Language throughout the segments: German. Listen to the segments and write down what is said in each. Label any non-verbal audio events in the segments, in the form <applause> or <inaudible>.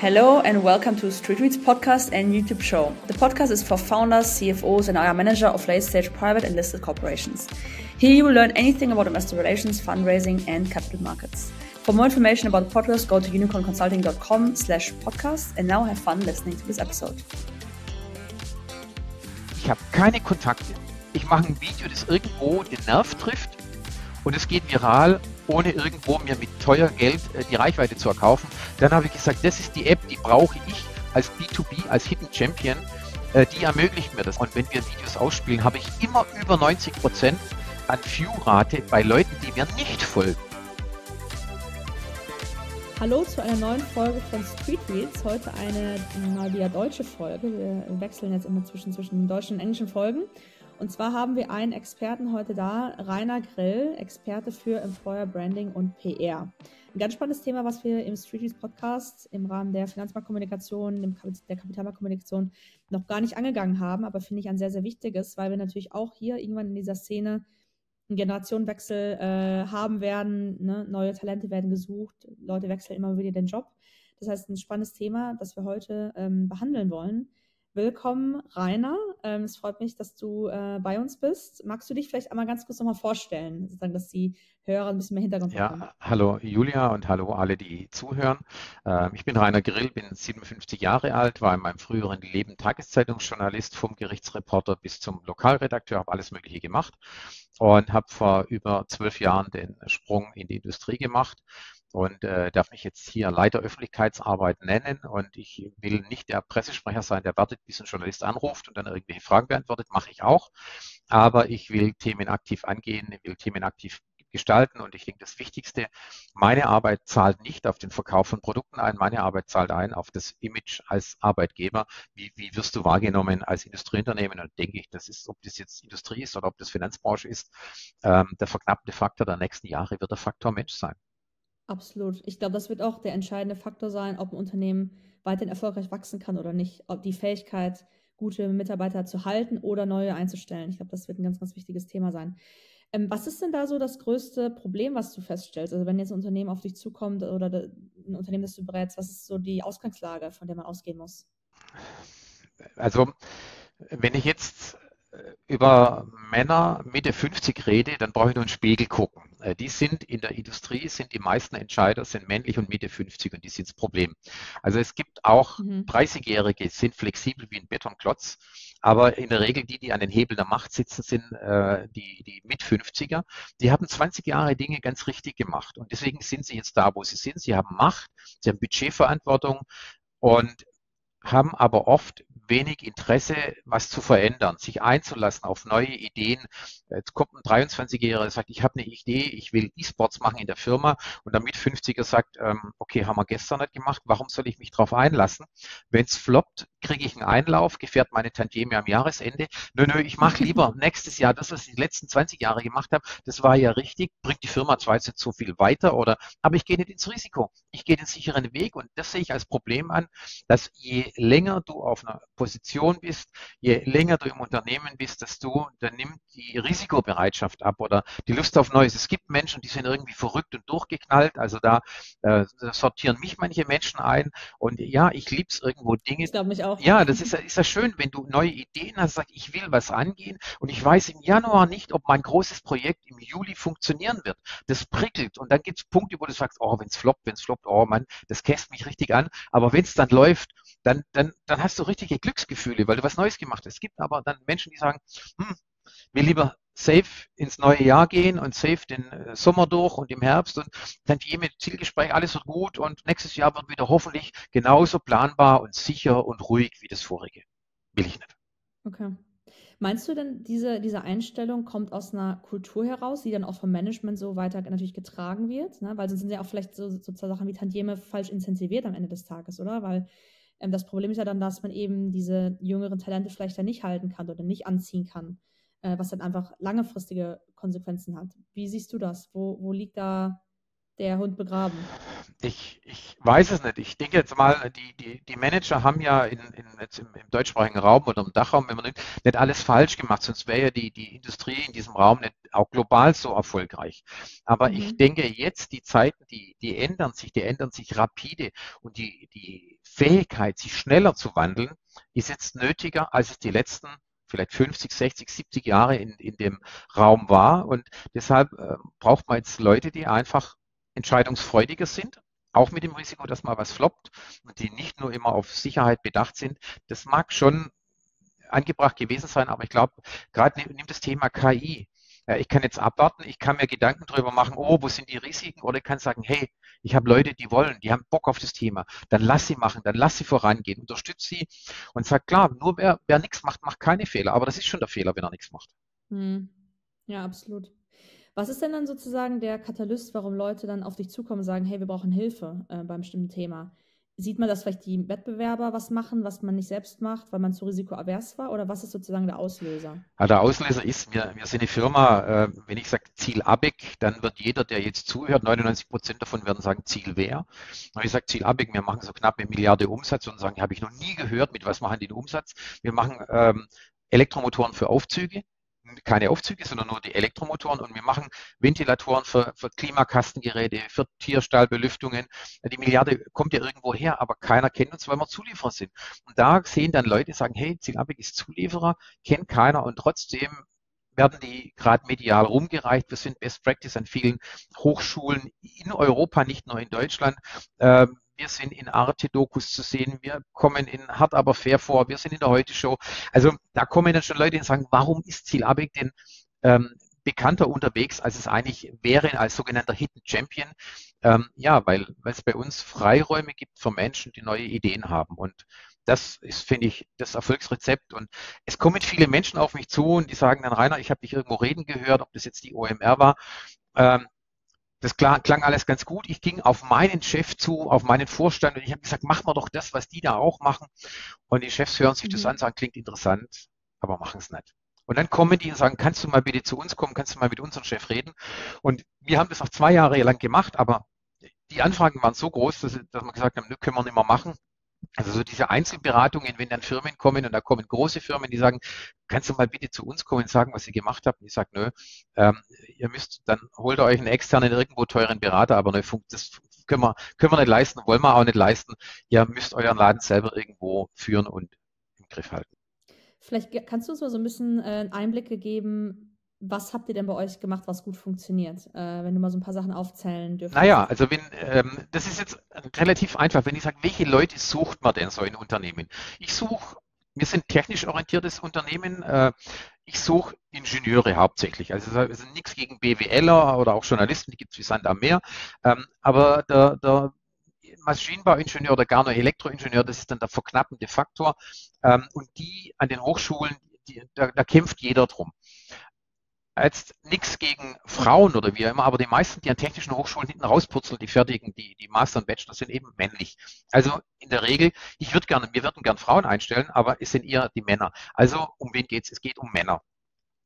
Hello and welcome to Street Reads podcast and YouTube show. The podcast is for founders, CFOs, and our manager of late stage private and listed corporations. Here you will learn anything about investor relations, fundraising, and capital markets. For more information about the podcast, go to unicornconsulting.com slash podcast and now have fun listening to this episode. Ich habe keine Kontakte. Ich mache ein Video, das irgendwo den Nerv trifft und es geht viral, ohne irgendwo mir mit teuer Geld äh, die Reichweite zu erkaufen. Dann habe ich gesagt, das ist die App, die brauche ich als B2B, als Hidden Champion. Äh, die ermöglicht mir das. Und wenn wir Videos ausspielen, habe ich immer über 90 Prozent an View-Rate bei Leuten, die mir nicht folgen. Hallo zu einer neuen Folge von Street Reads. Heute eine mal wieder deutsche Folge. Wir wechseln jetzt immer zwischen, zwischen deutschen und englischen Folgen. Und zwar haben wir einen Experten heute da, Rainer Grill, Experte für Employer Branding und PR. Ein ganz spannendes Thema, was wir im Street Reads Podcast im Rahmen der Finanzmarktkommunikation, der Kapitalmarktkommunikation noch gar nicht angegangen haben, aber finde ich ein sehr, sehr wichtiges, weil wir natürlich auch hier irgendwann in dieser Szene einen Generationenwechsel äh, haben werden. Ne? Neue Talente werden gesucht, Leute wechseln immer wieder den Job. Das heißt, ein spannendes Thema, das wir heute ähm, behandeln wollen. Willkommen, Rainer. Ähm, es freut mich, dass du äh, bei uns bist. Magst du dich vielleicht einmal ganz kurz nochmal vorstellen, sozusagen, dass die Hörer ein bisschen mehr Hintergrund ja, haben? Ja, hallo Julia und hallo alle, die zuhören. Ähm, ich bin Rainer Grill, bin 57 Jahre alt, war in meinem früheren Leben Tageszeitungsjournalist, vom Gerichtsreporter bis zum Lokalredakteur, habe alles Mögliche gemacht und habe vor über zwölf Jahren den Sprung in die Industrie gemacht und äh, darf mich jetzt hier Leiter Öffentlichkeitsarbeit nennen. Und ich will nicht der Pressesprecher sein, der wartet, bis ein Journalist anruft und dann irgendwelche Fragen beantwortet, mache ich auch. Aber ich will Themen aktiv angehen, ich will Themen aktiv gestalten. Und ich denke, das Wichtigste, meine Arbeit zahlt nicht auf den Verkauf von Produkten ein, meine Arbeit zahlt ein auf das Image als Arbeitgeber. Wie, wie wirst du wahrgenommen als Industrieunternehmen? Und denke ich, das ist, ob das jetzt Industrie ist oder ob das Finanzbranche ist, ähm, der verknappte Faktor der nächsten Jahre wird der Faktor Mensch sein. Absolut. Ich glaube, das wird auch der entscheidende Faktor sein, ob ein Unternehmen weiterhin erfolgreich wachsen kann oder nicht. Ob die Fähigkeit, gute Mitarbeiter zu halten oder neue einzustellen. Ich glaube, das wird ein ganz, ganz wichtiges Thema sein. Ähm, was ist denn da so das größte Problem, was du feststellst? Also wenn jetzt ein Unternehmen auf dich zukommt oder ein Unternehmen, das du berätst, was ist so die Ausgangslage, von der man ausgehen muss? Also wenn ich jetzt über Männer Mitte 50 rede, dann brauche ich nur einen Spiegel gucken. Äh, die sind in der Industrie, sind die meisten Entscheider, sind männlich und Mitte 50 und die sind das Problem. Also es gibt auch mhm. 30-Jährige, sind flexibel wie ein Betonklotz, aber in der Regel die, die an den Hebeln der Macht sitzen, sind äh, die, die mit 50er. Die haben 20 Jahre Dinge ganz richtig gemacht und deswegen sind sie jetzt da, wo sie sind. Sie haben Macht, sie haben Budgetverantwortung und haben aber oft wenig Interesse, was zu verändern, sich einzulassen auf neue Ideen. Jetzt kommt ein 23-Jähriger, der sagt, ich habe eine Idee, ich will E-Sports machen in der Firma und damit 50er sagt, ähm, okay, haben wir gestern nicht gemacht, warum soll ich mich darauf einlassen? Wenn es floppt, kriege ich einen Einlauf, gefährt meine Tantieme am Jahresende. Nö, nö, ich mache lieber <laughs> nächstes Jahr das, was ich die letzten 20 Jahre gemacht habe. Das war ja richtig, bringt die Firma zwar jetzt nicht so viel weiter, oder, aber ich gehe nicht ins Risiko. Ich gehe den sicheren Weg und das sehe ich als Problem an, dass je länger du auf einer Position bist, je länger du im Unternehmen bist, dass du, dann nimmt die Risikobereitschaft ab oder die Lust auf Neues. Es gibt Menschen, die sind irgendwie verrückt und durchgeknallt. Also da, äh, sortieren mich manche Menschen ein. Und ja, ich liebe es irgendwo Dinge. Ich glaube mich auch. Ja, das ist, ist ja schön, wenn du neue Ideen hast, sagst, ich will was angehen und ich weiß im Januar nicht, ob mein großes Projekt im Juli funktionieren wird. Das prickelt und dann gibt es Punkte, wo du sagst, oh, wenn es floppt, wenn es floppt, oh Mann, das käst mich richtig an. Aber wenn es dann läuft, dann, dann, dann hast du richtige Glücksgefühle, weil du was Neues gemacht hast. Es gibt aber dann Menschen, die sagen, hm, will lieber safe ins neue Jahr gehen und safe den äh, Sommer durch und im Herbst und dann die mit Zielgespräch, alles wird gut und nächstes Jahr wird wieder hoffentlich genauso planbar und sicher und ruhig wie das vorige. Will ich nicht. Okay. Meinst du denn, diese, diese Einstellung kommt aus einer Kultur heraus, die dann auch vom Management so weiter natürlich getragen wird? Ne? Weil sonst sind ja auch vielleicht so, so Sachen wie Tantieme falsch incentiviert am Ende des Tages, oder? Weil ähm, das Problem ist ja dann, dass man eben diese jüngeren Talente vielleicht dann nicht halten kann oder nicht anziehen kann, äh, was dann einfach langfristige Konsequenzen hat. Wie siehst du das? Wo, wo liegt da der Hund begraben? ich, ich weiß es nicht. Ich denke jetzt mal, die, die, die Manager haben ja in, in, jetzt im, im deutschsprachigen Raum oder im Dachraum, wenn man nicht, nicht alles falsch gemacht, sonst wäre ja die, die Industrie in diesem Raum nicht auch global so erfolgreich. Aber mhm. ich denke jetzt, die Zeiten, die, die ändern sich, die ändern sich rapide und die, die Fähigkeit, sich schneller zu wandeln, ist jetzt nötiger, als es die letzten vielleicht 50, 60, 70 Jahre in, in dem Raum war. Und deshalb äh, braucht man jetzt Leute, die einfach entscheidungsfreudiger sind, auch mit dem Risiko, dass mal was floppt und die nicht nur immer auf Sicherheit bedacht sind. Das mag schon angebracht gewesen sein, aber ich glaube, gerade nimmt das Thema KI. Ich kann jetzt abwarten, ich kann mir Gedanken darüber machen, oh, wo sind die Risiken? Oder ich kann sagen, hey, ich habe Leute, die wollen, die haben Bock auf das Thema. Dann lass sie machen, dann lass sie vorangehen, unterstütze sie und sag klar, nur wer, wer nichts macht, macht keine Fehler. Aber das ist schon der Fehler, wenn er nichts macht. Hm. Ja, absolut. Was ist denn dann sozusagen der Katalyst, warum Leute dann auf dich zukommen und sagen, hey, wir brauchen Hilfe äh, beim bestimmten Thema? Sieht man, dass vielleicht die Wettbewerber was machen, was man nicht selbst macht, weil man zu risikoavers war? Oder was ist sozusagen der Auslöser? Ja, der Auslöser ist, wir, wir sind eine Firma, äh, wenn ich sage Ziel ABEC, dann wird jeder, der jetzt zuhört, 99 Prozent davon werden sagen Ziel wer. Und ich sage Ziel ABEC, wir machen so knapp eine Milliarde Umsatz und sagen, habe ich noch nie gehört, mit was machen die den Umsatz. Wir machen ähm, Elektromotoren für Aufzüge, keine Aufzüge, sondern nur die Elektromotoren und wir machen Ventilatoren für, für Klimakastengeräte, für Tierstallbelüftungen. Die Milliarde kommt ja irgendwo her, aber keiner kennt uns, weil wir Zulieferer sind. Und da sehen dann Leute, sagen, hey, Zielabig ist Zulieferer, kennt keiner und trotzdem werden die gerade medial rumgereicht. Wir sind Best Practice an vielen Hochschulen in Europa, nicht nur in Deutschland. Ähm, wir sind in Arte-Dokus zu sehen, wir kommen in Hard aber fair vor, wir sind in der Heute-Show. Also da kommen dann schon Leute, die sagen, warum ist Ziel Abig denn ähm, bekannter unterwegs, als es eigentlich wäre als sogenannter Hidden Champion? Ähm, ja, weil, weil es bei uns Freiräume gibt für Menschen, die neue Ideen haben. Und das ist, finde ich, das Erfolgsrezept. Und es kommen viele Menschen auf mich zu und die sagen dann, Rainer, ich habe dich irgendwo reden gehört, ob das jetzt die OMR war. Ähm, das klang, alles ganz gut. Ich ging auf meinen Chef zu, auf meinen Vorstand und ich habe gesagt, mach mal doch das, was die da auch machen. Und die Chefs hören sich mhm. das an, sagen, klingt interessant, aber machen es nicht. Und dann kommen die und sagen, kannst du mal bitte zu uns kommen, kannst du mal mit unserem Chef reden. Und wir haben das auch zwei Jahre lang gemacht, aber die Anfragen waren so groß, dass, dass wir gesagt haben, das können wir nicht mehr machen. Also so diese Einzelberatungen, wenn dann Firmen kommen und da kommen große Firmen, die sagen, kannst du mal bitte zu uns kommen und sagen, was ihr gemacht habt? Und ich sage, nö, ähm, ihr müsst, dann holt euch einen externen, irgendwo teuren Berater, aber nö, das können wir, können wir nicht leisten, wollen wir auch nicht leisten. Ihr müsst euren Laden selber irgendwo führen und im Griff halten. Vielleicht kannst du uns mal so ein bisschen äh, einen Einblick gegeben, was habt ihr denn bei euch gemacht, was gut funktioniert? Äh, wenn du mal so ein paar Sachen aufzählen dürftest. Naja, also wenn, ähm, das ist jetzt relativ einfach, wenn ich sage, welche Leute sucht man denn so in Unternehmen? Ich suche, wir sind technisch orientiertes Unternehmen, äh, ich suche Ingenieure hauptsächlich. Also es ist nichts gegen BWLer oder auch Journalisten, die gibt es wie Sand am Meer. Ähm, aber der, der Maschinenbauingenieur oder gar nur Elektroingenieur, das ist dann der verknappende Faktor. Ähm, und die an den Hochschulen, die, da, da kämpft jeder drum jetzt nichts gegen Frauen oder wie immer, aber die meisten, die an technischen Hochschulen hinten rauspurzeln, die fertigen, die, die Master und Bachelor sind eben männlich. Also in der Regel, ich würde gerne, wir würden gerne Frauen einstellen, aber es sind eher die Männer. Also um wen geht es? Es geht um Männer.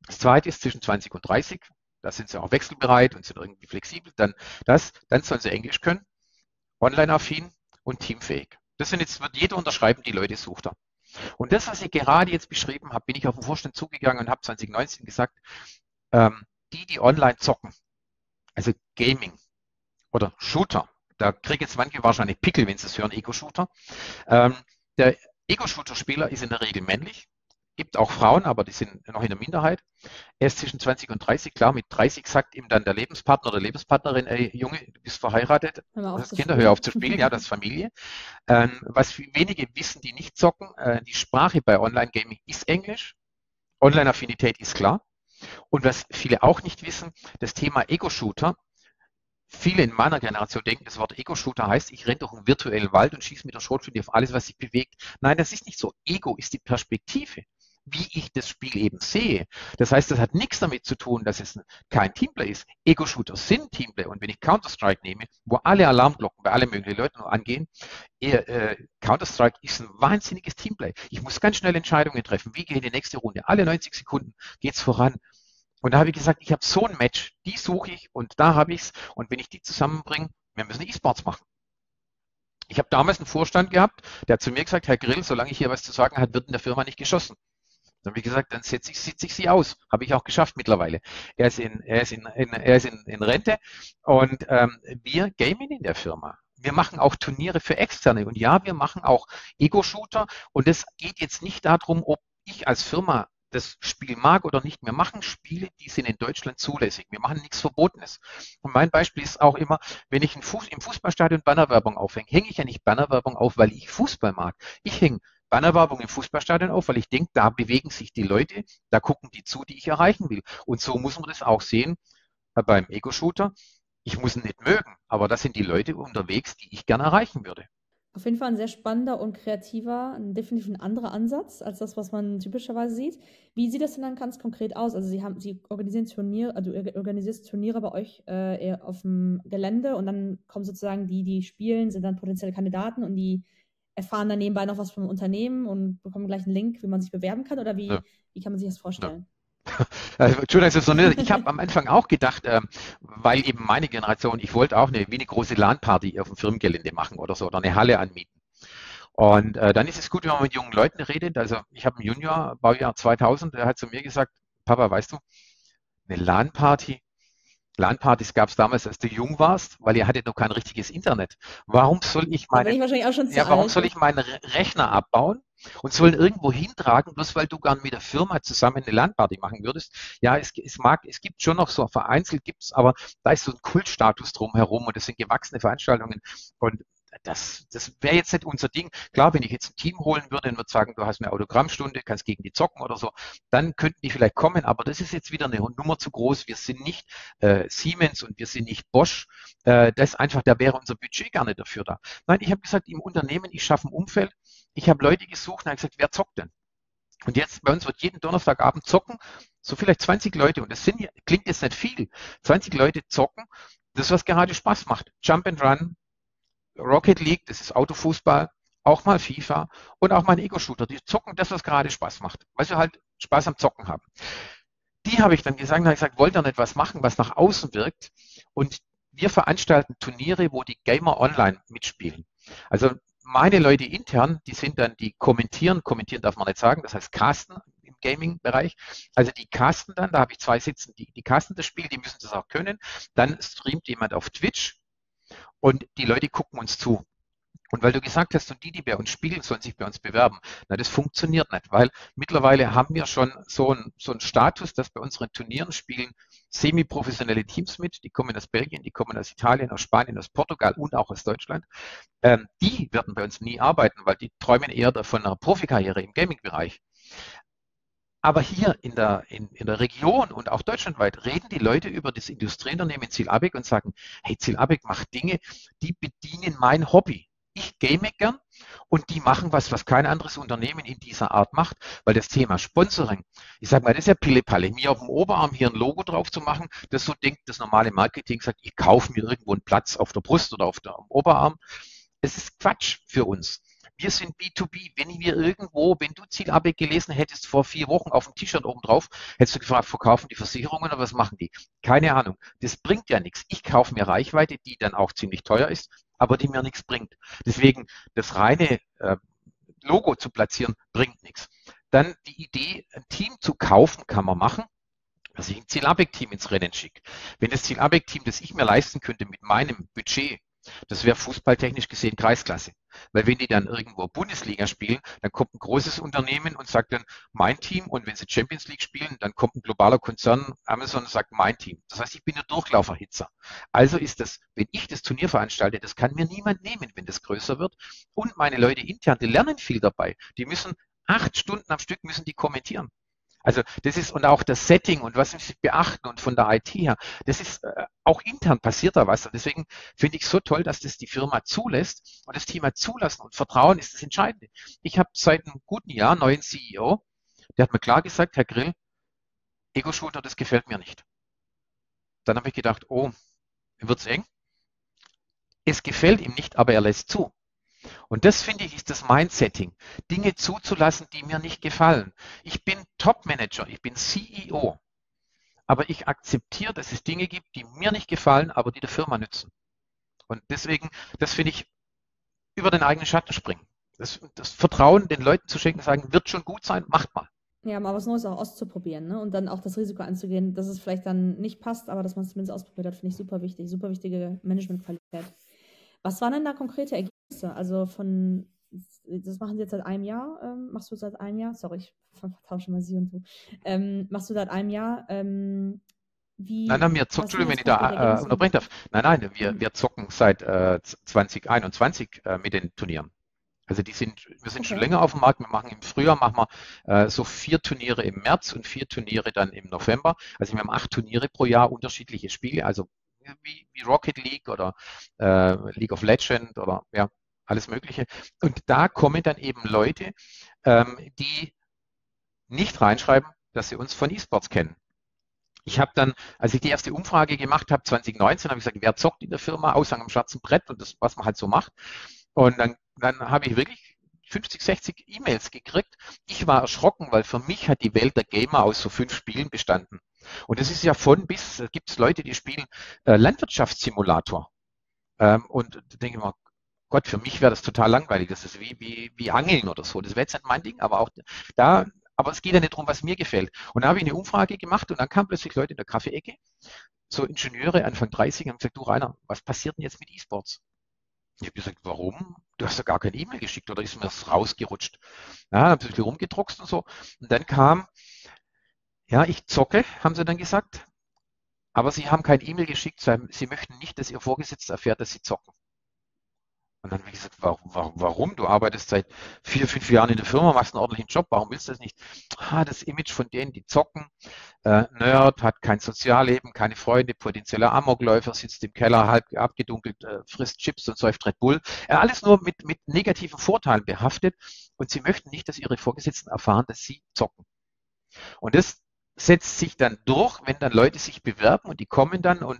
Das zweite ist zwischen 20 und 30. Da sind sie auch wechselbereit und sind irgendwie flexibel. Dann das, dann sollen sie Englisch können, online-affin und teamfähig. Das sind jetzt, wird jeder unterschreiben, die Leute sucht er. Und das, was ich gerade jetzt beschrieben habe, bin ich auf den Vorstand zugegangen und habe 2019 gesagt, ähm, die, die online zocken, also Gaming oder Shooter, da kriegt jetzt manche wahrscheinlich Pickel, wenn sie es hören, Ego-Shooter. Ähm, der Ego-Shooter-Spieler ist in der Regel männlich, gibt auch Frauen, aber die sind noch in der Minderheit. Er ist zwischen 20 und 30, klar, mit 30 sagt ihm dann der Lebenspartner oder Lebenspartnerin, ey Junge, du bist verheiratet, du hast Kinder, hör auf zu spielen, ja, das ist Familie. Ähm, was wenige wissen, die nicht zocken, äh, die Sprache bei Online-Gaming ist Englisch, Online-Affinität ist klar, und was viele auch nicht wissen, das Thema Ego-Shooter. Viele in meiner Generation denken, das Wort Ego-Shooter heißt, ich renne durch einen virtuellen Wald und schieße mit der Schrotflinte auf alles, was sich bewegt. Nein, das ist nicht so. Ego ist die Perspektive wie ich das Spiel eben sehe. Das heißt, das hat nichts damit zu tun, dass es kein Teamplay ist. Ego-Shooter sind Teamplay. Und wenn ich Counter-Strike nehme, wo alle Alarmglocken bei allen möglichen Leuten angehen, äh, Counter-Strike ist ein wahnsinniges Teamplay. Ich muss ganz schnell Entscheidungen treffen. Wie gehe ich in die nächste Runde? Alle 90 Sekunden geht's voran. Und da habe ich gesagt, ich habe so ein Match, die suche ich und da habe ich es. Und wenn ich die zusammenbringe, wir müssen E-Sports machen. Ich habe damals einen Vorstand gehabt, der hat zu mir gesagt, Herr Grill, solange ich hier was zu sagen habe, wird in der Firma nicht geschossen. Dann habe ich gesagt, dann setze ich, sitze ich sie aus. Habe ich auch geschafft mittlerweile. Er ist in, er ist in, in er ist in, in Rente und ähm, wir gamen in der Firma. Wir machen auch Turniere für Externe und ja, wir machen auch Ego-Shooter und es geht jetzt nicht darum, ob ich als Firma das Spiel mag oder nicht. Wir machen Spiele, die sind in Deutschland zulässig. Wir machen nichts Verbotenes. Und mein Beispiel ist auch immer, wenn ich im Fußballstadion Bannerwerbung aufhänge, hänge ich ja nicht Bannerwerbung auf, weil ich Fußball mag. Ich hänge Bannerwerbung im Fußballstadion auf, weil ich denke, da bewegen sich die Leute, da gucken die zu, die ich erreichen will. Und so muss man das auch sehen äh, beim Ego-Shooter. Ich muss ihn nicht mögen, aber das sind die Leute unterwegs, die ich gerne erreichen würde. Auf jeden Fall ein sehr spannender und kreativer, definitiv ein anderer Ansatz als das, was man typischerweise sieht. Wie sieht das denn dann ganz konkret aus? Also Sie haben, Sie organisieren Turniere, also organisierst Turniere bei euch äh, auf dem Gelände und dann kommen sozusagen die, die spielen, sind dann potenzielle Kandidaten und die erfahren dann nebenbei noch was vom Unternehmen und bekommen gleich einen Link, wie man sich bewerben kann oder wie, ja. wie kann man sich das vorstellen? Ja. Also, <laughs> Entschuldigung, ich habe am Anfang auch gedacht, ähm, weil eben meine Generation, ich wollte auch eine, wie eine große LAN-Party auf dem Firmengelände machen oder so oder eine Halle anmieten. Und äh, dann ist es gut, wenn man mit jungen Leuten redet. Also ich habe einen Junior, Baujahr 2000, der hat zu mir gesagt, Papa, weißt du, eine LAN-Party, LAN-Partys gab es damals, als du jung warst, weil ihr hattet noch kein richtiges Internet. Warum soll ich meine, ich ja, warum soll ich meinen Rechner abbauen und sollen irgendwo hintragen, bloß weil du gern mit der Firma zusammen eine LAN-Party machen würdest? Ja, es, es mag, es gibt schon noch so vereinzelt gibt's, aber da ist so ein Kultstatus drumherum und das sind gewachsene Veranstaltungen und das, das wäre jetzt nicht unser Ding. Klar, wenn ich jetzt ein Team holen würde und würde sagen, du hast eine Autogrammstunde, kannst gegen die zocken oder so, dann könnten die vielleicht kommen, aber das ist jetzt wieder eine Nummer zu groß. Wir sind nicht äh, Siemens und wir sind nicht Bosch. Äh, das einfach, da wäre unser Budget gar nicht dafür da. Nein, ich habe gesagt, im Unternehmen, ich schaffe ein Umfeld. Ich habe Leute gesucht und habe gesagt, wer zockt denn? Und jetzt bei uns wird jeden Donnerstagabend zocken, so vielleicht 20 Leute, und das sind, klingt jetzt nicht viel, 20 Leute zocken, das was gerade Spaß macht. Jump and Run, Rocket League, das ist Autofußball, auch mal FIFA und auch mal ein Ego-Shooter. Die zocken das, was gerade Spaß macht, weil sie halt Spaß am Zocken haben. Die habe ich dann gesagt, habe gesagt, wollt ihr nicht was machen, was nach außen wirkt? Und wir veranstalten Turniere, wo die Gamer online mitspielen. Also meine Leute intern, die sind dann, die kommentieren, kommentieren darf man nicht sagen, das heißt casten im Gaming-Bereich. Also die casten dann, da habe ich zwei sitzen, die, die casten das Spiel, die müssen das auch können. Dann streamt jemand auf Twitch und die Leute gucken uns zu. Und weil du gesagt hast, und die, die bei uns spielen, sollen sich bei uns bewerben. Na, das funktioniert nicht, weil mittlerweile haben wir schon so einen, so Status, dass bei unseren Turnieren spielen semi-professionelle Teams mit. Die kommen aus Belgien, die kommen aus Italien, aus Spanien, aus Portugal und auch aus Deutschland. Ähm, die werden bei uns nie arbeiten, weil die träumen eher von einer Profikarriere im Gaming-Bereich. Aber hier in der, in, in der Region und auch deutschlandweit reden die Leute über das Industrieunternehmen Ziel Abeck und sagen, hey, Ziel Abeck macht Dinge, die bedienen mein Hobby. Ich game gern und die machen was, was kein anderes Unternehmen in dieser Art macht, weil das Thema Sponsoring, ich sage mal, das ist ja Pillepalle. Mir auf dem Oberarm hier ein Logo drauf zu machen, das so denkt das normale Marketing, sagt, ich kaufe mir irgendwo einen Platz auf der Brust oder auf dem Oberarm. Es ist Quatsch für uns. Wir sind B2B. Wenn wir irgendwo, wenn du Zielabweg gelesen hättest vor vier Wochen auf dem T-Shirt oben drauf, hättest du gefragt, verkaufen die Versicherungen oder was machen die? Keine Ahnung. Das bringt ja nichts. Ich kaufe mir Reichweite, die dann auch ziemlich teuer ist, aber die mir nichts bringt. Deswegen das reine äh, Logo zu platzieren, bringt nichts. Dann die Idee, ein Team zu kaufen, kann man machen dass ich ein Zielabweg-Team ins Rennen schicke. Wenn das Zielabweg-Team, das ich mir leisten könnte mit meinem Budget, das wäre fußballtechnisch gesehen Kreisklasse. Weil wenn die dann irgendwo Bundesliga spielen, dann kommt ein großes Unternehmen und sagt dann mein Team und wenn sie Champions League spielen, dann kommt ein globaler Konzern, Amazon und sagt mein Team. Das heißt, ich bin ein Durchlauferhitzer. Also ist das, wenn ich das Turnier veranstalte, das kann mir niemand nehmen, wenn das größer wird. Und meine Leute intern, die lernen viel dabei. Die müssen acht Stunden am Stück müssen die kommentieren. Also das ist und auch das Setting und was sie beachten und von der IT her, das ist äh, auch intern passiert da was. Und deswegen finde ich so toll, dass das die Firma zulässt und das Thema Zulassen und Vertrauen ist das Entscheidende. Ich habe seit einem guten Jahr einen neuen CEO, der hat mir klar gesagt, Herr Grill, Ego-Shooter, das gefällt mir nicht. Dann habe ich gedacht, oh, wird's eng. Es gefällt ihm nicht, aber er lässt zu. Und das finde ich ist das Mindsetting, Dinge zuzulassen, die mir nicht gefallen. Ich bin Top-Manager, ich bin CEO, aber ich akzeptiere, dass es Dinge gibt, die mir nicht gefallen, aber die der Firma nützen. Und deswegen, das finde ich über den eigenen Schatten springen. Das, das Vertrauen den Leuten zu schenken, sagen, wird schon gut sein, macht mal. Ja, mal was Neues auch auszuprobieren, ne? Und dann auch das Risiko anzugehen, dass es vielleicht dann nicht passt, aber dass man es zumindest ausprobiert hat, finde ich super wichtig. Super wichtige Managementqualität. Was waren denn da konkrete Ergebnisse? Also von, das machen Sie jetzt seit einem Jahr, ähm, machst du seit einem Jahr? Sorry, ich vertausche mal Sie und du. Ähm, machst du seit einem Jahr, ähm, wie, nein, nein, wir zocken, Entschuldigung, wenn ich da äh, unterbrechen darf. Nein, nein, wir, mhm. wir zocken seit äh, 2021 äh, mit den Turnieren. Also die sind, wir sind okay. schon länger auf dem Markt. Wir machen im Frühjahr machen wir äh, so vier Turniere im März und vier Turniere dann im November. Also wir haben acht Turniere pro Jahr, unterschiedliche Spiele, also wie, wie Rocket League oder äh, League of Legends oder ja, alles Mögliche. Und da kommen dann eben Leute, ähm, die nicht reinschreiben, dass sie uns von E-Sports kennen. Ich habe dann, als ich die erste Umfrage gemacht habe, 2019, habe ich gesagt, wer zockt in der Firma, Aushang am schwarzen Brett und das, was man halt so macht. Und dann, dann habe ich wirklich 50, 60 E-Mails gekriegt. Ich war erschrocken, weil für mich hat die Welt der Gamer aus so fünf Spielen bestanden. Und es ist ja von bis, gibt es Leute, die spielen äh, Landwirtschaftssimulator. Ähm, und denke ich mal, Gott, für mich wäre das total langweilig. Das ist wie, wie, wie Angeln oder so. Das wäre jetzt nicht mein Ding, aber auch da, aber es geht ja nicht darum, was mir gefällt. Und da habe ich eine Umfrage gemacht und dann kamen plötzlich Leute in der Kaffeeecke, so Ingenieure Anfang 30 haben gesagt, du Rainer, was passiert denn jetzt mit E-Sports? Ich habe gesagt, warum? Du hast ja gar kein E-Mail geschickt oder ist mir das rausgerutscht? Ja, sie ein bisschen rumgedruckst und so. Und dann kam, ja, ich zocke, haben sie dann gesagt, aber sie haben kein E-Mail geschickt, sie möchten nicht, dass ihr Vorgesetzter erfährt, dass sie zocken. Und dann habe ich gesagt, warum, warum? Du arbeitest seit vier, fünf Jahren in der Firma, machst einen ordentlichen Job, warum willst du das nicht? Ah, das Image von denen, die zocken, äh, Nerd, hat kein Sozialleben, keine Freunde, potenzieller Amokläufer, sitzt im Keller, halb abgedunkelt, äh, frisst Chips und säuft Red Bull. Äh, alles nur mit, mit negativen Vorteilen behaftet und sie möchten nicht, dass ihre Vorgesetzten erfahren, dass sie zocken. Und das setzt sich dann durch, wenn dann Leute sich bewerben und die kommen dann und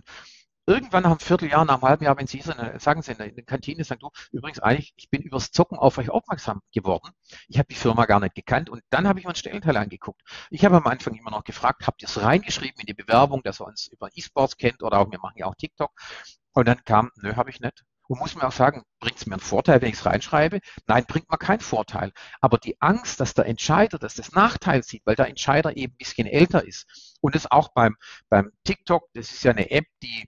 irgendwann nach einem Vierteljahr, nach einem halben Jahr, wenn Sie sagen Sie in der Kantine, sagen du, übrigens eigentlich, ich bin übers Zocken auf euch aufmerksam geworden. Ich habe die Firma gar nicht gekannt und dann habe ich mir einen Stellenteil angeguckt. Ich habe am Anfang immer noch gefragt, habt ihr es reingeschrieben in die Bewerbung, dass er uns über E-Sports kennt oder auch, wir machen ja auch TikTok. Und dann kam, nö, habe ich nicht. Und muss mir auch sagen, bringt es mir einen Vorteil, wenn ich es reinschreibe? Nein, bringt mir keinen Vorteil. Aber die Angst, dass der Entscheider, dass das Nachteil sieht, weil der Entscheider eben ein bisschen älter ist und das auch beim, beim TikTok, das ist ja eine App, die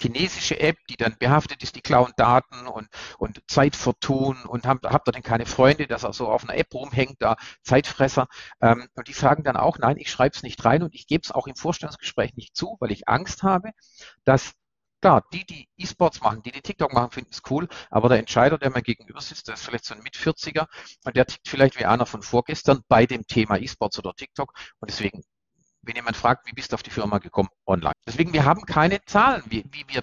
chinesische App, die dann behaftet ist, die klauen Daten und, und Zeit vertun und habt ihr denn keine Freunde, dass er so auf einer App rumhängt, da Zeitfresser. Ähm, und die sagen dann auch, nein, ich schreibe es nicht rein und ich gebe es auch im Vorstellungsgespräch nicht zu, weil ich Angst habe, dass Klar, die, die E-Sports machen, die, die TikTok machen, finden es cool, aber der Entscheider, der mir gegenüber sitzt, der ist vielleicht so ein Mit-40er und der tickt vielleicht wie einer von vorgestern bei dem Thema E-Sports oder TikTok und deswegen wenn jemand fragt, wie bist du auf die Firma gekommen? Online. Deswegen, wir haben keine Zahlen, wie, wie, wir,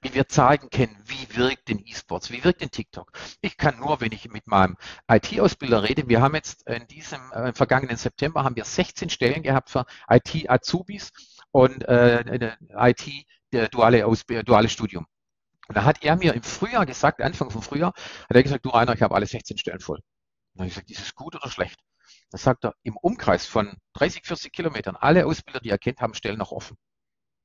wie wir zeigen können, wie wirkt denn E-Sports, wie wirkt denn TikTok. Ich kann nur, wenn ich mit meinem IT-Ausbilder rede, wir haben jetzt in diesem äh, vergangenen September haben wir 16 Stellen gehabt für IT-Azubis und äh, IT duale, duale Studium. Und da hat er mir im Frühjahr gesagt, Anfang vom Frühjahr, hat er gesagt, du Rainer, ich habe alle 16 Stellen voll. Und dann habe ich gesagt, ist es gut oder schlecht? Da sagt er, im Umkreis von 30, 40 Kilometern, alle Ausbilder, die er kennt, haben Stellen noch offen.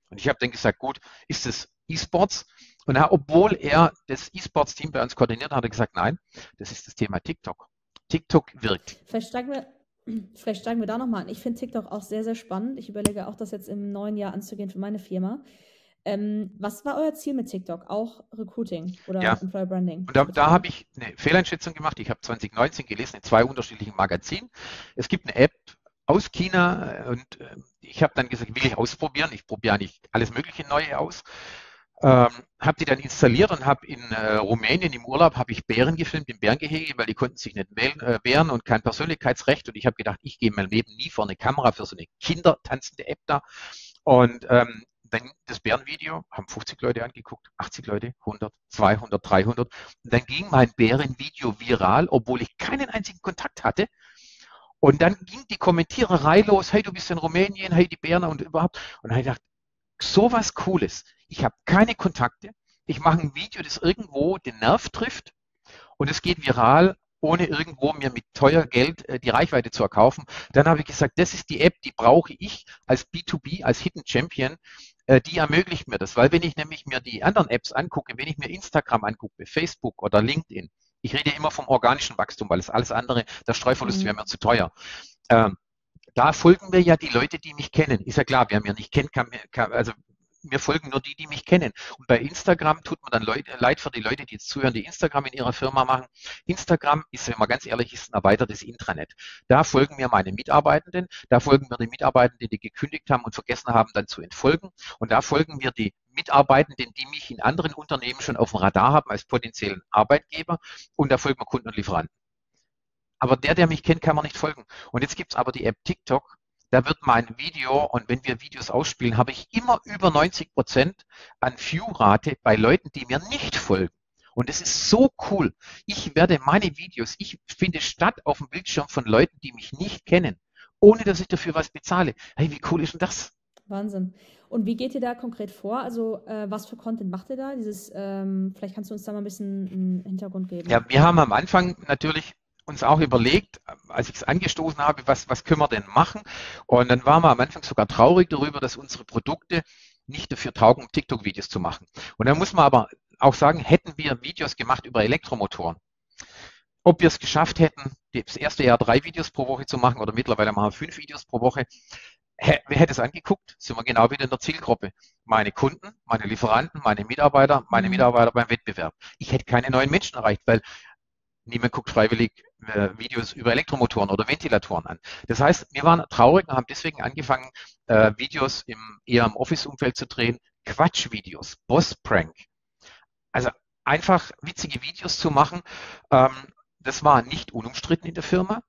Und ich habe dann gesagt, gut, ist es E-Sports? Und er, obwohl er das E-Sports-Team bei uns koordiniert hat, er gesagt, nein, das ist das Thema TikTok. TikTok wirkt. Vielleicht wir, <clears throat> vielleicht steigen wir da nochmal an. Ich finde TikTok auch sehr, sehr spannend. Ich überlege auch, das jetzt im neuen Jahr anzugehen für meine Firma. Ähm, was war euer Ziel mit TikTok? Auch Recruiting oder ja. Employer Branding? Und da, da habe ich eine Fehleinschätzung gemacht. Ich habe 2019 gelesen in zwei unterschiedlichen Magazinen. Es gibt eine App aus China und äh, ich habe dann gesagt, will ich ausprobieren. Ich probiere nicht alles Mögliche Neue aus. Ähm, habe die dann installiert und habe in äh, Rumänien im Urlaub habe ich Bären gefilmt im Bärengehege, weil die konnten sich nicht wählen, äh, wehren und kein Persönlichkeitsrecht. Und ich habe gedacht, ich gehe in meinem Leben nie vor eine Kamera für so eine kindertanzende App da. Und ähm, dann das Bärenvideo, haben 50 Leute angeguckt, 80 Leute, 100, 200, 300. Und dann ging mein Bärenvideo viral, obwohl ich keinen einzigen Kontakt hatte. Und dann ging die Kommentiererei los, hey, du bist in Rumänien, hey, die Bären und überhaupt. Und dann habe ich gedacht, sowas Cooles. Ich habe keine Kontakte. Ich mache ein Video, das irgendwo den Nerv trifft und es geht viral ohne irgendwo mir mit teuer Geld äh, die Reichweite zu erkaufen. Dann habe ich gesagt, das ist die App, die brauche ich als B2B, als Hidden Champion die ermöglicht mir das. Weil wenn ich nämlich mir die anderen Apps angucke, wenn ich mir Instagram angucke, Facebook oder LinkedIn, ich rede immer vom organischen Wachstum, weil das alles andere, der Streuverlust mhm. wäre mir zu teuer. Ähm, da folgen mir ja die Leute, die mich kennen. Ist ja klar, wer mir nicht kennt, kann, kann also mir folgen nur die, die mich kennen. Und bei Instagram tut man dann Leute, leid für die Leute, die jetzt zuhören, die Instagram in ihrer Firma machen. Instagram ist, wenn man ganz ehrlich ist, ein erweitertes Intranet. Da folgen mir meine Mitarbeitenden, da folgen mir die Mitarbeitenden, die gekündigt haben und vergessen haben, dann zu entfolgen. Und da folgen mir die Mitarbeitenden, die mich in anderen Unternehmen schon auf dem Radar haben als potenziellen Arbeitgeber. Und da folgen mir Kunden und Lieferanten. Aber der, der mich kennt, kann man nicht folgen. Und jetzt gibt's aber die App TikTok da wird mein Video und wenn wir Videos ausspielen, habe ich immer über 90 Prozent an View-Rate bei Leuten, die mir nicht folgen. Und es ist so cool. Ich werde meine Videos, ich finde statt auf dem Bildschirm von Leuten, die mich nicht kennen, ohne dass ich dafür was bezahle. Hey, wie cool ist denn das? Wahnsinn. Und wie geht ihr da konkret vor? Also äh, was für Content macht ihr da? Dieses, ähm, vielleicht kannst du uns da mal ein bisschen einen Hintergrund geben. Ja, wir haben am Anfang natürlich uns auch überlegt, als ich es angestoßen habe, was, was können wir denn machen? Und dann waren wir am Anfang sogar traurig darüber, dass unsere Produkte nicht dafür taugen, TikTok-Videos zu machen. Und dann muss man aber auch sagen, hätten wir Videos gemacht über Elektromotoren, ob wir es geschafft hätten, das erste Jahr drei Videos pro Woche zu machen oder mittlerweile machen wir fünf Videos pro Woche, wer hätte es angeguckt? Sind wir genau wieder in der Zielgruppe. Meine Kunden, meine Lieferanten, meine Mitarbeiter, meine mhm. Mitarbeiter beim Wettbewerb. Ich hätte keine neuen Menschen erreicht, weil niemand guckt freiwillig Videos über Elektromotoren oder Ventilatoren an. Das heißt, wir waren traurig und haben deswegen angefangen, äh, Videos im, eher im Office-Umfeld zu drehen, Quatschvideos, Boss-Prank. Also einfach witzige Videos zu machen. Ähm, das war nicht unumstritten in der Firma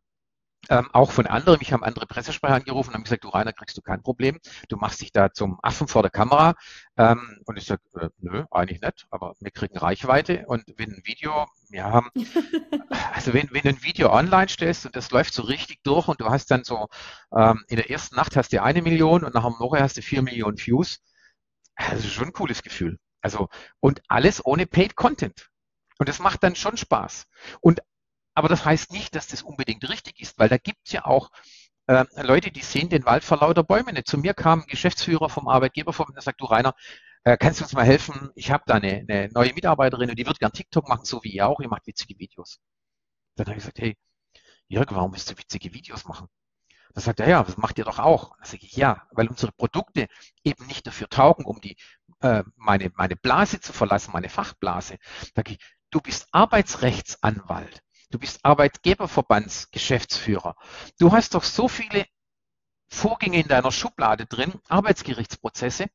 ähm, auch von anderen. Mich haben andere Pressesprecher angerufen und haben gesagt, du Rainer, kriegst du kein Problem. Du machst dich da zum Affen vor der Kamera. Ähm, und ich sage, äh, nö, eigentlich nicht, aber wir kriegen Reichweite. Und wenn ein Video, wir haben, <laughs> also wenn, wenn du ein Video online stellst und das läuft so richtig durch und du hast dann so, ähm, in der ersten Nacht hast du eine Million und nach einer Woche hast du vier Millionen Views, das ist schon ein cooles Gefühl. Also, und alles ohne Paid Content. Und das macht dann schon Spaß. Und aber das heißt nicht, dass das unbedingt richtig ist, weil da gibt es ja auch äh, Leute, die sehen den Wald vor lauter Bäumen nicht. Zu mir kam ein Geschäftsführer vom Arbeitgeber und der sagt, du Rainer, äh, kannst du uns mal helfen? Ich habe da eine, eine neue Mitarbeiterin und die wird gern TikTok machen, so wie ihr auch. Ihr macht witzige Videos. Dann habe ich gesagt, hey, Jörg, warum willst du witzige Videos machen? Dann sagt er, ja, das macht ihr doch auch. Dann sage ich, ja, weil unsere Produkte eben nicht dafür taugen, um die, äh, meine, meine Blase zu verlassen, meine Fachblase. Sage ich, du bist Arbeitsrechtsanwalt. Du bist Arbeitgeberverbandsgeschäftsführer. Du hast doch so viele Vorgänge in deiner Schublade drin, Arbeitsgerichtsprozesse.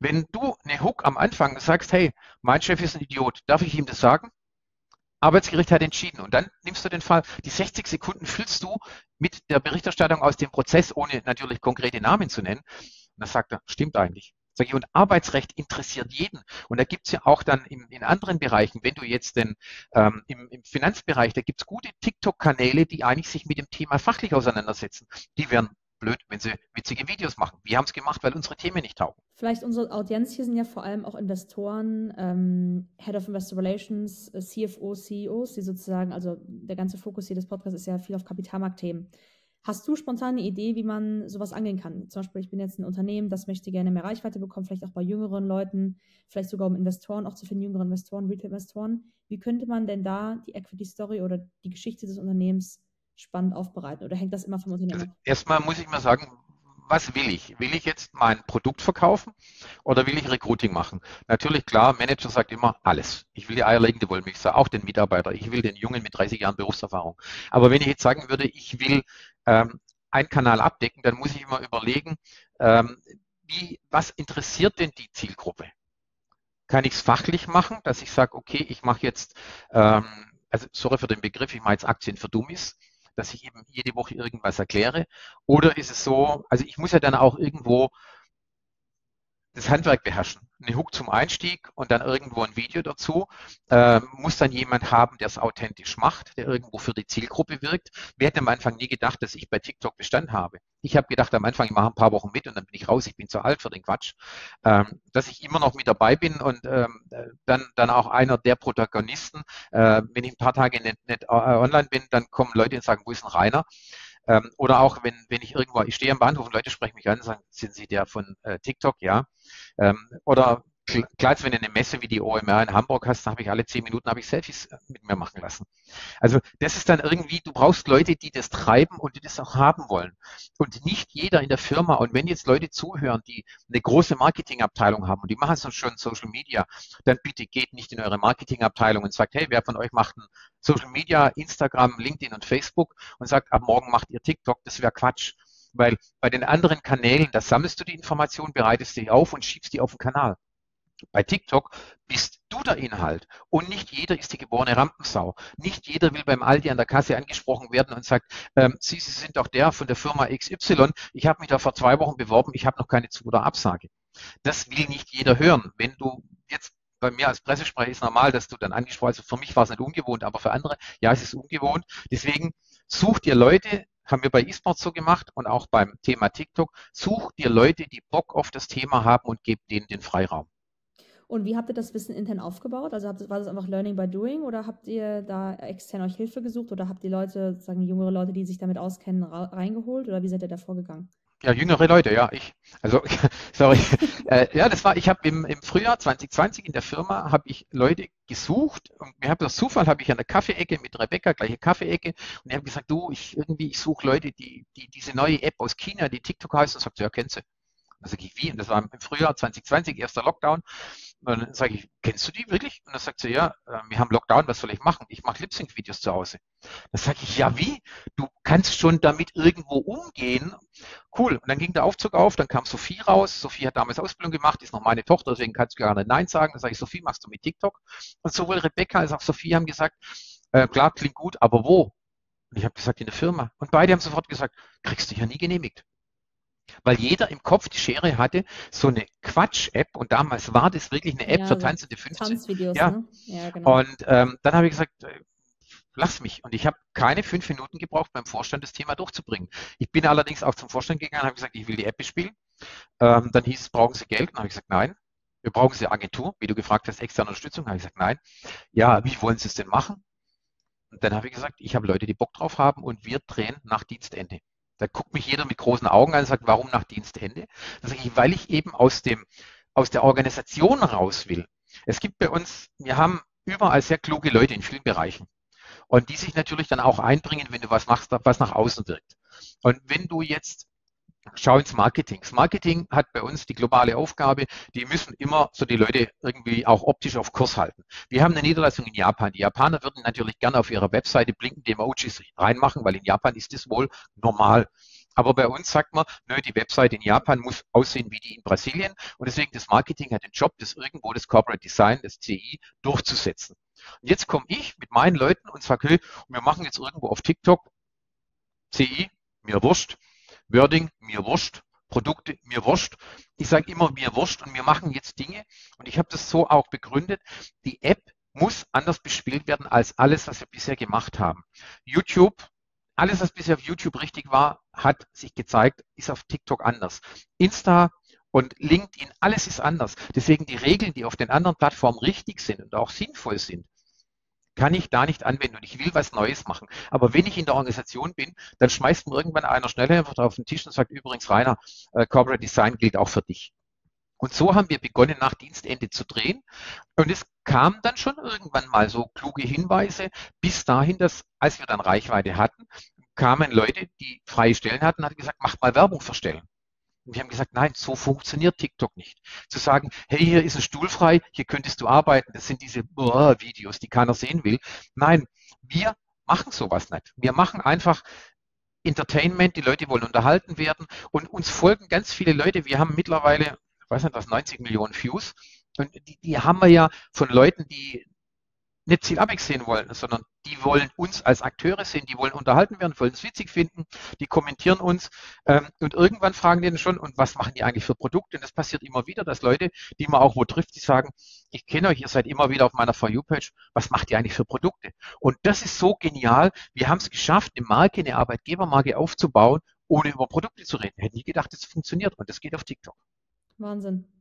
Wenn du eine Hook am Anfang sagst, hey, mein Chef ist ein Idiot, darf ich ihm das sagen? Arbeitsgericht hat entschieden und dann nimmst du den Fall, die 60 Sekunden füllst du mit der Berichterstattung aus dem Prozess, ohne natürlich konkrete Namen zu nennen. Und dann sagt er, stimmt eigentlich. Sag ich, und Arbeitsrecht interessiert jeden. Und da gibt's ja auch dann im, in anderen Bereichen, wenn du jetzt den, ähm, im, im Finanzbereich, da gibt's gute TikTok-Kanäle, die eigentlich sich mit dem Thema fachlich auseinandersetzen. Die wären blöd, wenn sie witzige Videos machen. Wir haben es gemacht, weil unsere Themen nicht taugen. Vielleicht unsere Audienz hier sind ja vor allem auch Investoren, ähm, Head of Investor Relations, äh, CFO, CEOs, die sozusagen, also der ganze Fokus hier des Podcasts ist ja viel auf Kapitalmarktthemen. Hast du spontan eine Idee, wie man sowas angehen kann? Zum Beispiel, ich bin jetzt ein Unternehmen, das möchte gerne mehr Reichweite bekommen, vielleicht auch bei jüngeren Leuten, vielleicht sogar um Investoren auch zu finden, jüngere Investoren, Retail-Investoren. Wie könnte man denn da die Equity-Story oder die Geschichte des Unternehmens spannend aufbereiten? Oder hängt das immer vom Unternehmen ab? Erstmal muss ich mal sagen, was will ich? Will ich jetzt mein Produkt verkaufen oder will ich Recruiting machen? Natürlich, klar, Manager sagt immer alles. Ich will die eierlegende Wollmilchsau, auch den Mitarbeiter. Ich will den Jungen mit 30 Jahren Berufserfahrung. Aber wenn ich jetzt sagen würde, ich will ähm, einen Kanal abdecken, dann muss ich immer überlegen, ähm, wie, was interessiert denn die Zielgruppe? Kann ich es fachlich machen, dass ich sage, okay, ich mache jetzt, ähm, also sorry für den Begriff, ich mache jetzt Aktien für Dummies, dass ich eben jede Woche irgendwas erkläre? Oder ist es so, also ich muss ja dann auch irgendwo das Handwerk beherrschen. Eine Hook zum Einstieg und dann irgendwo ein Video dazu. Äh, muss dann jemand haben, der es authentisch macht, der irgendwo für die Zielgruppe wirkt. Wir hätten am Anfang nie gedacht, dass ich bei TikTok Bestand habe. Ich habe gedacht am Anfang, ich mache ein paar Wochen mit und dann bin ich raus, ich bin zu alt für den Quatsch. Ähm, dass ich immer noch mit dabei bin und ähm, dann, dann auch einer der Protagonisten. Äh, wenn ich ein paar Tage nicht, nicht äh, online bin, dann kommen Leute und sagen, wo ist ein Rainer? Ähm, oder auch wenn, wenn ich irgendwo, ich stehe am Bahnhof und Leute sprechen mich an sagen, sind Sie der von äh, TikTok? Ja. Ähm, oder klar, wenn du eine Messe wie die OMR in Hamburg hast, dann habe ich alle zehn Minuten habe ich Selfies mit mir machen lassen. Also das ist dann irgendwie, du brauchst Leute, die das treiben und die das auch haben wollen. Und nicht jeder in der Firma, und wenn jetzt Leute zuhören, die eine große Marketingabteilung haben und die machen sonst schon Social Media, dann bitte geht nicht in eure Marketingabteilung und sagt, hey, wer von euch macht ein Social Media, Instagram, LinkedIn und Facebook und sagt, ab morgen macht ihr TikTok, das wäre Quatsch. Weil bei den anderen Kanälen, da sammelst du die Information, bereitest die auf und schiebst die auf den Kanal. Bei TikTok bist du der Inhalt und nicht jeder ist die geborene Rampensau. Nicht jeder will beim Aldi an der Kasse angesprochen werden und sagt, ähm, Sie, Sie sind doch der von der Firma XY. Ich habe mich da vor zwei Wochen beworben, ich habe noch keine Zu- oder Absage. Das will nicht jeder hören. Wenn du jetzt bei mir als Pressesprecher ist normal, dass du dann angesprochen hast. Also für mich war es nicht ungewohnt, aber für andere, ja, es ist ungewohnt. Deswegen such dir Leute, haben wir bei eSports so gemacht und auch beim Thema TikTok, such dir Leute, die Bock auf das Thema haben und gib denen den Freiraum. Und wie habt ihr das Wissen intern aufgebaut? Also habt, war das einfach Learning by Doing oder habt ihr da extern euch Hilfe gesucht oder habt ihr Leute, sagen jüngere Leute, die sich damit auskennen, reingeholt oder wie seid ihr da vorgegangen? Ja, jüngere Leute, ja, ich. Also, <laughs> sorry. <laughs> äh, ja, das war, ich habe im, im Frühjahr 2020 in der Firma, habe ich Leute gesucht und mir habe das Zufall, habe ich an der Kaffeeecke mit Rebecca, gleiche Kaffeeecke und ich habe gesagt, du, ich irgendwie, ich suche Leute, die, die diese neue App aus China, die TikTok heißt, und sagt, ja, kennst du. Ich, wie? Und das war im Frühjahr 2020, erster Lockdown. Und dann sage ich, kennst du die wirklich? Und dann sagt sie, ja, äh, wir haben Lockdown, was soll ich machen? Ich mache Lip-Sync-Videos zu Hause. Dann sage ich, ja wie? Du kannst schon damit irgendwo umgehen. Cool. Und dann ging der Aufzug auf, dann kam Sophie raus. Sophie hat damals Ausbildung gemacht, ist noch meine Tochter, deswegen kannst du gar nicht Nein sagen. Dann sage ich, Sophie, machst du mit TikTok? Und sowohl Rebecca als auch Sophie haben gesagt, äh, klar, klingt gut, aber wo? Und ich habe gesagt, in der Firma. Und beide haben sofort gesagt, kriegst du ja nie genehmigt weil jeder im Kopf die Schere hatte, so eine Quatsch-App und damals war das wirklich eine App ja, für tanzende 15. Tanzvideos, ja. Ne? ja genau. Und ähm, dann habe ich gesagt, äh, lass mich. Und ich habe keine fünf Minuten gebraucht, beim Vorstand das Thema durchzubringen. Ich bin allerdings auch zum Vorstand gegangen und habe gesagt, ich will die App bespielen. Ähm, dann hieß es, brauchen Sie Geld? Und dann habe ich gesagt, nein. Wir brauchen Sie Agentur, wie du gefragt hast, externe Unterstützung. habe ich gesagt, nein. Ja, wie wollen Sie es denn machen? Und dann habe ich gesagt, ich habe Leute, die Bock drauf haben und wir drehen nach Dienstende. Da guckt mich jeder mit großen Augen an und sagt, warum nach Dienstende? Da sage ich, weil ich eben aus dem, aus der Organisation raus will. Es gibt bei uns, wir haben überall sehr kluge Leute in vielen Bereichen. Und die sich natürlich dann auch einbringen, wenn du was machst, was nach außen wirkt. Und wenn du jetzt schau ins Marketing. Das Marketing hat bei uns die globale Aufgabe, die müssen immer so die Leute irgendwie auch optisch auf Kurs halten. Wir haben eine Niederlassung in Japan. Die Japaner würden natürlich gerne auf ihrer Webseite blinkende Emojis reinmachen, weil in Japan ist das wohl normal. Aber bei uns sagt man, nö, die Webseite in Japan muss aussehen wie die in Brasilien. Und deswegen das Marketing hat den Job, das irgendwo das Corporate Design, das CI durchzusetzen. Und jetzt komme ich mit meinen Leuten und sage, hey, wir machen jetzt irgendwo auf TikTok CI, mir wurscht, Wording, mir wurscht. Produkte, mir wurscht. Ich sage immer, mir wurscht und wir machen jetzt Dinge. Und ich habe das so auch begründet. Die App muss anders bespielt werden als alles, was wir bisher gemacht haben. YouTube, alles, was bisher auf YouTube richtig war, hat sich gezeigt, ist auf TikTok anders. Insta und LinkedIn, alles ist anders. Deswegen die Regeln, die auf den anderen Plattformen richtig sind und auch sinnvoll sind, kann ich da nicht anwenden und ich will was Neues machen. Aber wenn ich in der Organisation bin, dann schmeißt mir irgendwann einer schnell einfach auf den Tisch und sagt, übrigens Rainer, äh, Corporate Design gilt auch für dich. Und so haben wir begonnen, nach Dienstende zu drehen. Und es kam dann schon irgendwann mal so kluge Hinweise, bis dahin, dass, als wir dann Reichweite hatten, kamen Leute, die freie Stellen hatten, hat gesagt, macht mal Werbung verstellen. Und wir haben gesagt, nein, so funktioniert TikTok nicht. Zu sagen, hey, hier ist ein Stuhl frei, hier könntest du arbeiten, das sind diese oh, Videos, die keiner sehen will. Nein, wir machen sowas nicht. Wir machen einfach Entertainment, die Leute wollen unterhalten werden und uns folgen ganz viele Leute. Wir haben mittlerweile, ich weiß nicht was, 90 Millionen Views. Und die, die haben wir ja von Leuten, die nicht Zielabig sehen wollen, sondern die wollen uns als Akteure sehen, die wollen unterhalten werden, wollen es witzig finden, die kommentieren uns ähm, und irgendwann fragen die dann schon, und was machen die eigentlich für Produkte? Und das passiert immer wieder, dass Leute, die man auch wo trifft, die sagen, ich kenne euch, ihr seid immer wieder auf meiner For You-Page, was macht ihr eigentlich für Produkte? Und das ist so genial, wir haben es geschafft, eine Marke, eine Arbeitgebermarke aufzubauen, ohne über Produkte zu reden. Hätte nie gedacht, das funktioniert und das geht auf TikTok. Wahnsinn.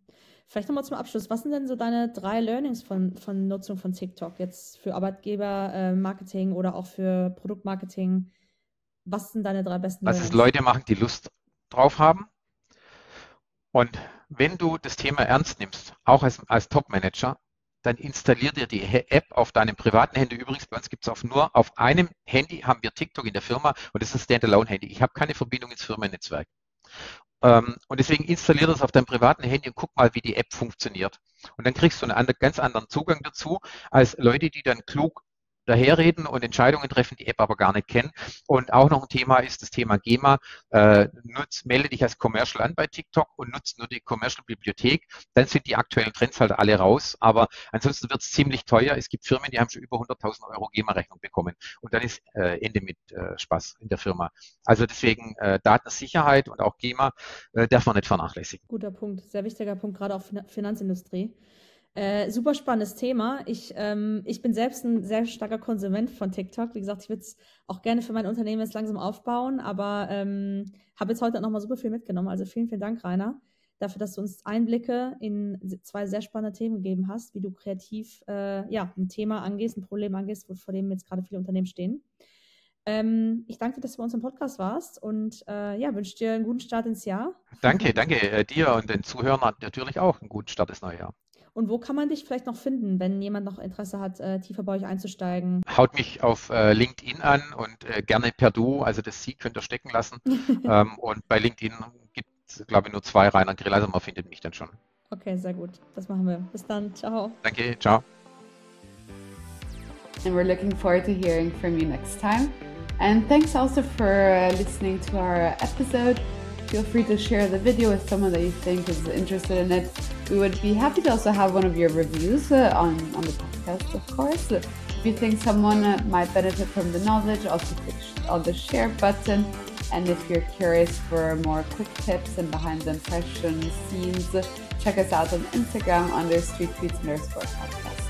Vielleicht nochmal zum Abschluss. Was sind denn so deine drei Learnings von, von Nutzung von TikTok jetzt für Arbeitgebermarketing äh, oder auch für Produktmarketing? Was sind deine drei besten Learnings? Also Leute machen, die Lust drauf haben und wenn du das Thema ernst nimmst, auch als, als Top-Manager, dann installier dir die App auf deinem privaten Handy. Übrigens, bei uns gibt es auch nur auf einem Handy haben wir TikTok in der Firma und das ist ein Standalone-Handy. Ich habe keine Verbindung ins Firmennetzwerk. Ähm, und deswegen installier das auf deinem privaten Handy und guck mal, wie die App funktioniert. Und dann kriegst du einen ganz anderen Zugang dazu, als Leute, die dann klug daherreden und Entscheidungen treffen, die App aber gar nicht kennen. Und auch noch ein Thema ist das Thema GEMA. Äh, nutz, melde dich als Commercial an bei TikTok und nutzt nur die Commercial-Bibliothek. Dann sind die aktuellen Trends halt alle raus. Aber ansonsten wird es ziemlich teuer. Es gibt Firmen, die haben schon über 100.000 Euro GEMA-Rechnung bekommen. Und dann ist äh, Ende mit äh, Spaß in der Firma. Also deswegen äh, Datensicherheit und auch GEMA äh, darf man nicht vernachlässigen. Guter Punkt, sehr wichtiger Punkt, gerade auch Finanzindustrie. Äh, super spannendes Thema. Ich, ähm, ich bin selbst ein sehr starker Konsument von TikTok. Wie gesagt, ich würde es auch gerne für mein Unternehmen jetzt langsam aufbauen, aber ähm, habe jetzt heute nochmal super viel mitgenommen. Also vielen, vielen Dank, Rainer, dafür, dass du uns Einblicke in zwei sehr spannende Themen gegeben hast, wie du kreativ äh, ja, ein Thema angehst, ein Problem angehst, vor dem jetzt gerade viele Unternehmen stehen. Ähm, ich danke dir, dass du bei uns im Podcast warst und äh, ja, wünsche dir einen guten Start ins Jahr. Danke, danke äh, dir und den Zuhörern natürlich auch einen guten Start ins neue Jahr. Und wo kann man dich vielleicht noch finden, wenn jemand noch Interesse hat, äh, tiefer bei euch einzusteigen? Haut mich auf äh, LinkedIn an und äh, gerne per Du, also das Sie könnt ihr stecken lassen. <laughs> ähm, und bei LinkedIn gibt es, glaube ich, nur zwei Rainer Grill, also man findet mich dann schon. Okay, sehr gut. Das machen wir. Bis dann. Ciao. Danke, ciao. And we're looking forward to hearing from you next time. And thanks also for uh, listening to our episode. Feel free to share the video with someone that you think is interested in it. We would be happy to also have one of your reviews uh, on, on the podcast, of course. If you think someone uh, might benefit from the knowledge, also click on the share button. And if you're curious for more quick tips and behind the impression scenes, check us out on Instagram under Street Tweets underscore podcast.